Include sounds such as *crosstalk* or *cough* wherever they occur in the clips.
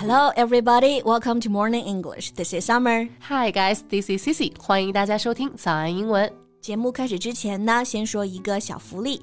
Hello, everybody. Welcome to Morning English. This is Summer. Hi, guys. This is Cici. 欢迎大家收听早安英文。节目开始之前呢，先说一个小福利。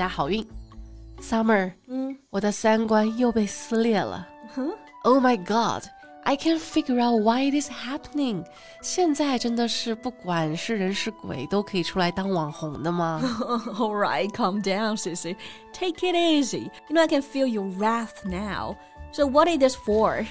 好运！Summer，嗯，我的三观又被撕裂了。Oh my God！I can't figure out why it is happening。现在真的是不管是人是鬼都可以出来当网红的吗？All *laughs* right, calm down, Sissy. Take it easy. You know I can feel your wrath now. So what is this for?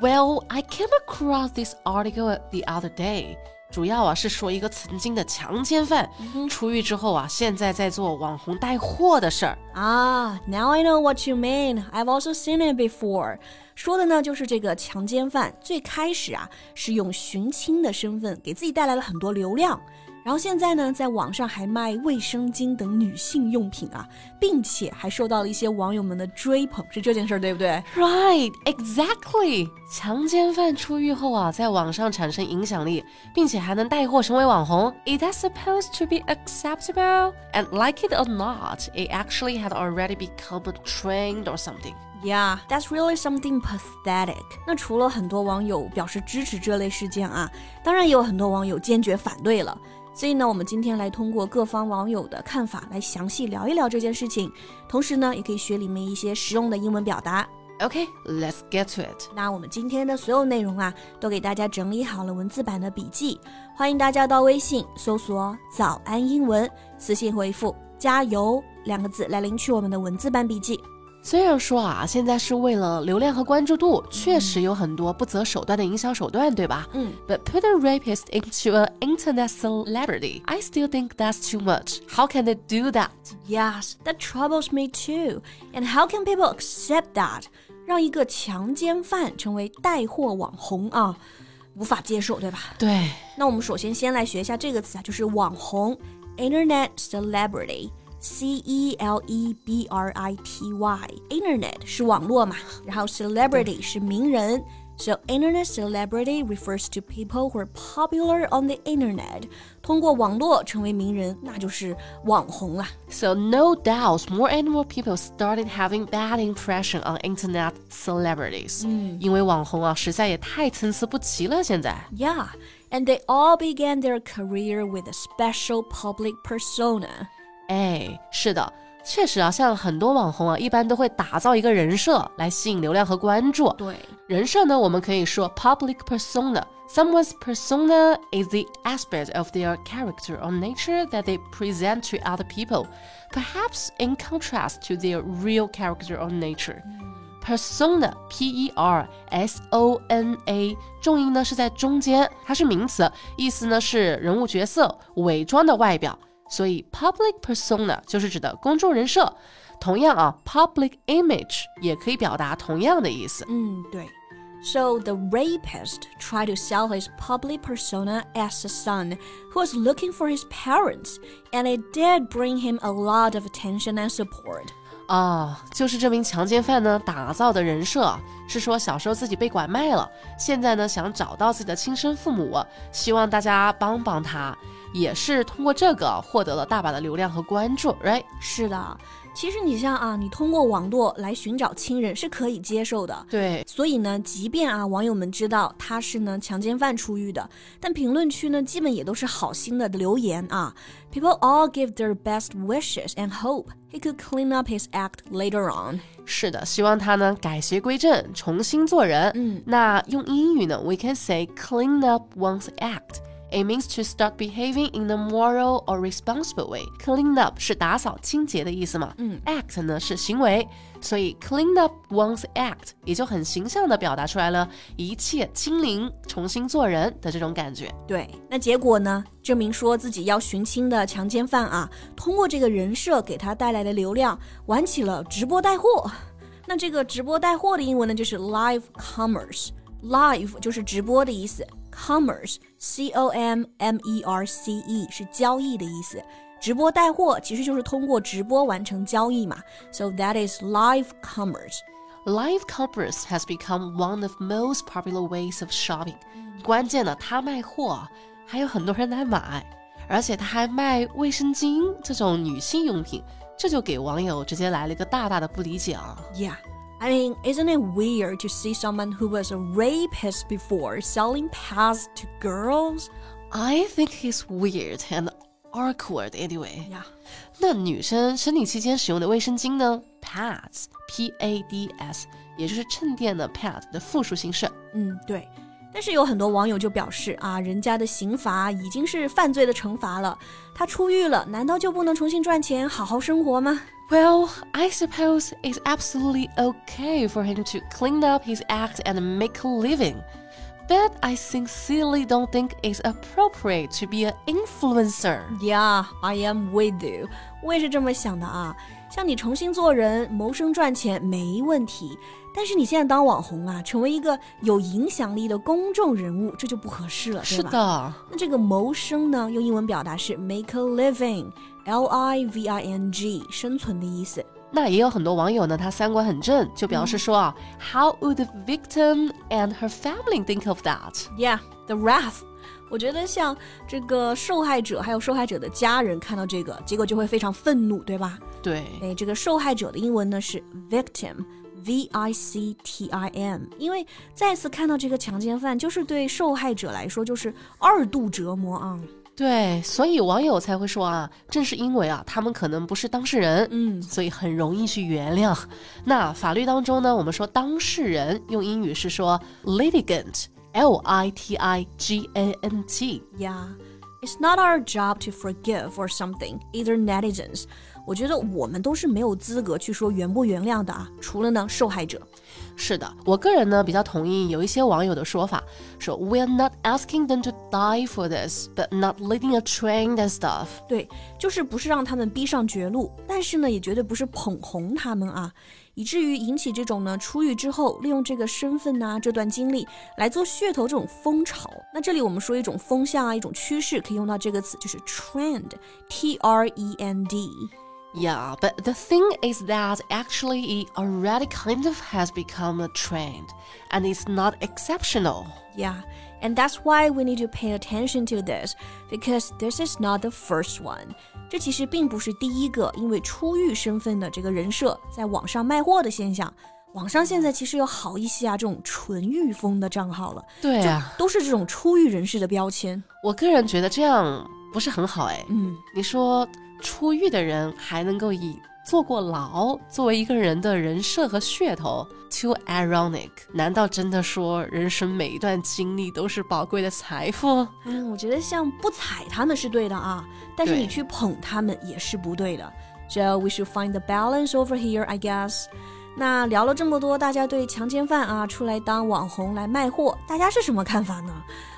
Well, I came across this article the other day. 主要啊是说一个曾经的强奸犯出狱之后啊，现在在做网红带货的事儿啊。Now I know what you mean. I've also seen it before. 说的呢就是这个强奸犯最开始啊是用寻亲的身份给自己带来了很多流量。然后现在呢，在网上还卖卫生巾等女性用品啊，并且还受到了一些网友们的追捧，是这件事儿对不对？Right, exactly。强奸犯出狱后啊，在网上产生影响力，并且还能带货成为网红，Is that supposed to be acceptable? And like it or not, it actually had already become a trend or something. Yeah, that's really something pathetic. 那除了很多网友表示支持这类事件啊，当然也有很多网友坚决反对了。所以呢，我们今天来通过各方网友的看法来详细聊一聊这件事情，同时呢，也可以学里面一些实用的英文表达。Okay, let's get to it. 那我们今天的所有内容啊，都给大家整理好了文字版的笔记，欢迎大家到微信搜索“早安英文”，私信回复“加油”两个字来领取我们的文字版笔记。虽然说啊，现在是为了流量和关注度，确实有很多不择手段的营销手段，对吧？嗯。But put a rapist into an internet celebrity, I still think that's too much. How can they do that? Yes, that troubles me too. And how can people accept that? 让一个强奸犯成为带货网红啊，无法接受，对吧？对。那我们首先先来学一下这个词啊，就是网红，internet celebrity。C E L E B R I T Y，Internet 是网络嘛，然后 celebrity 是名人。So internet celebrity refers to people who are popular on the internet. 通过网络成为名人，那就是网红了。So no doubt, more and more people started having bad impression on internet celebrities. 嗯，因为网红啊，实在也太参差不齐了。现在。Yeah, and they all began their career with a special public persona. 哎，是的，确实啊，像很多网红啊，一般都会打造一个人设来吸引流量和关注。对， 人设呢，我们可以说 public persona。Someone's persona is the aspect of their character or nature that they present to other people, perhaps in contrast to their real character or nature. Persona, P-E-R-S-O-N-A，重音呢是在中间，它是名词，意思呢是人物角色、伪装的外表。所以 public persona 就是指的公众人设。同样啊，public image 也可以表达同样的意思。嗯，对。 So the rapist tried to sell his public persona as a son who was looking for his parents, and it did bring him a lot of attention and support. 啊，就是这名强奸犯呢打造的人设是说小时候自己被拐卖了，现在呢想找到自己的亲生父母，希望大家帮帮他。也是通过这个获得了大把的流量和关注，right？是的， 其实你像啊，你通过网络来寻找亲人是可以接受的，对。所以呢，即便啊网友们知道他是呢强奸犯出狱的，但评论区呢基本也都是好心的留言啊。People all give their best wishes and hope he could clean up his act later on。是的，希望他呢改邪归正，重新做人。嗯，那用英语呢，we can say clean up one's act。It means to start behaving in a moral or responsible way. Clean up 是打扫清洁的意思嘛？嗯，act 呢是行为，所以 clean up one's act 也就很形象的表达出来了一切清零、重新做人的这种感觉。对，那结果呢？证明说自己要寻亲的强奸犯啊，通过这个人设给他带来的流量，玩起了直播带货。那这个直播带货的英文呢，就是 live commerce。live 就是直播的意思 ，commerce c o m m e r c e 是交易的意思。直播带货其实就是通过直播完成交易嘛，so that is live commerce。Live commerce has become one of most popular ways of shopping。关键呢，他卖货还有很多人来买，而且他还卖卫生巾这种女性用品，这就给网友直接来了一个大大的不理解啊。Yeah。 I mean, isn't it weird to see someone who was a rapist before selling pads to girls? I think he's weird and awkward anyway. Yeah. 那女生生理期间使用的卫生巾呢？Pads，P A D S，也就是衬垫的 pad 的复数形式。嗯，对。 但是有很多网友就表示啊，人家的刑罚已经是犯罪的惩罚了，他出狱了，难道就不能重新赚钱，好好生活吗？well, I suppose it's absolutely okay for him to clean up his act and make a living. But I sincerely don't think it's appropriate to be an influencer. Yeah, I am with you. 我也是这么想的啊。 像你重新做人、谋生赚钱没问题，但是你现在当网红啊，成为一个有影响力的公众人物，这就不合适了，是的。那这个谋生呢，用英文表达是 make a living。L I V I N G，生存的意思。那也有很多网友呢，他三观很正，就表示说啊、嗯、，How would the victim and her family think of that? Yeah, the wrath. 我觉得像这个受害者还有受害者的家人看到这个，结果就会非常愤怒，对吧？对。哎，这个受害者的英文呢是 victim，V I C T I M。因为再次看到这个强奸犯，就是对受害者来说就是二度折磨啊。对，所以网友才会说啊，正是因为啊，他们可能不是当事人，嗯，所以很容易去原谅。那法律当中呢，我们说当事人用英语是说 litigant，L I T I G A N T。Yeah, it's not our job to forgive or something. Either netizens. 我觉得我们都是没有资格去说原不原谅的啊，除了呢受害者。是的，我个人呢比较同意有一些网友的说法，说 We're not asking them to die for this, but not leading a train and stuff。对，就是不是让他们逼上绝路，但是呢也绝对不是捧红他们啊， 以至于引起这种呢出狱之后利用这个身份呐、这段经历来做噱头这种风潮。那这里我们说一种风向啊，一种趋势，可以用到这个词，就是 trend，T R E N D。Yeah, but the thing is that actually it already kind of has become a trend and it's not exceptional. Yeah, and that's why we need to pay attention to this because this is not the first one. 这其实并不是第一个因为出狱身份的这个人设在网上卖货的现象。网上现在其实有好一些啊，这种纯欲风的账号了，对啊，都是这种出狱人士的标签。我个人觉得这样不是很好哎。嗯，你说 出狱的人还能够以坐过牢作为一个人的人设和噱头，too ironic。难道真的说人生每一段经历都是宝贵的财富？嗯，我觉得像不踩他们是对的啊，但是你去捧他们也是不对的。So we should find the balance over here, I guess. 那聊了这么多，大家对强奸犯啊出来当网红来卖货，大家是什么看法呢？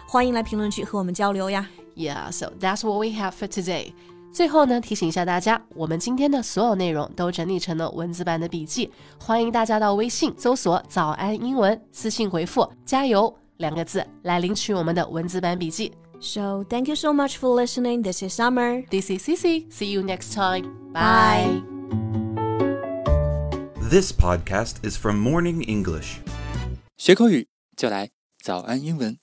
欢迎来评论区和我们交流呀。Yeah, so that's what we have for today. 最后呢，提醒一下大家，我们今天的所有内容都整理成了文字版的笔记，欢迎大家到微信搜索“早安英文”，私信回复“加油”两个字来领取我们的文字版笔记。So thank you so much for listening. This is Summer. This is Cici. See you next time. Bye. This podcast is from Morning English. 学口语就来早安英文。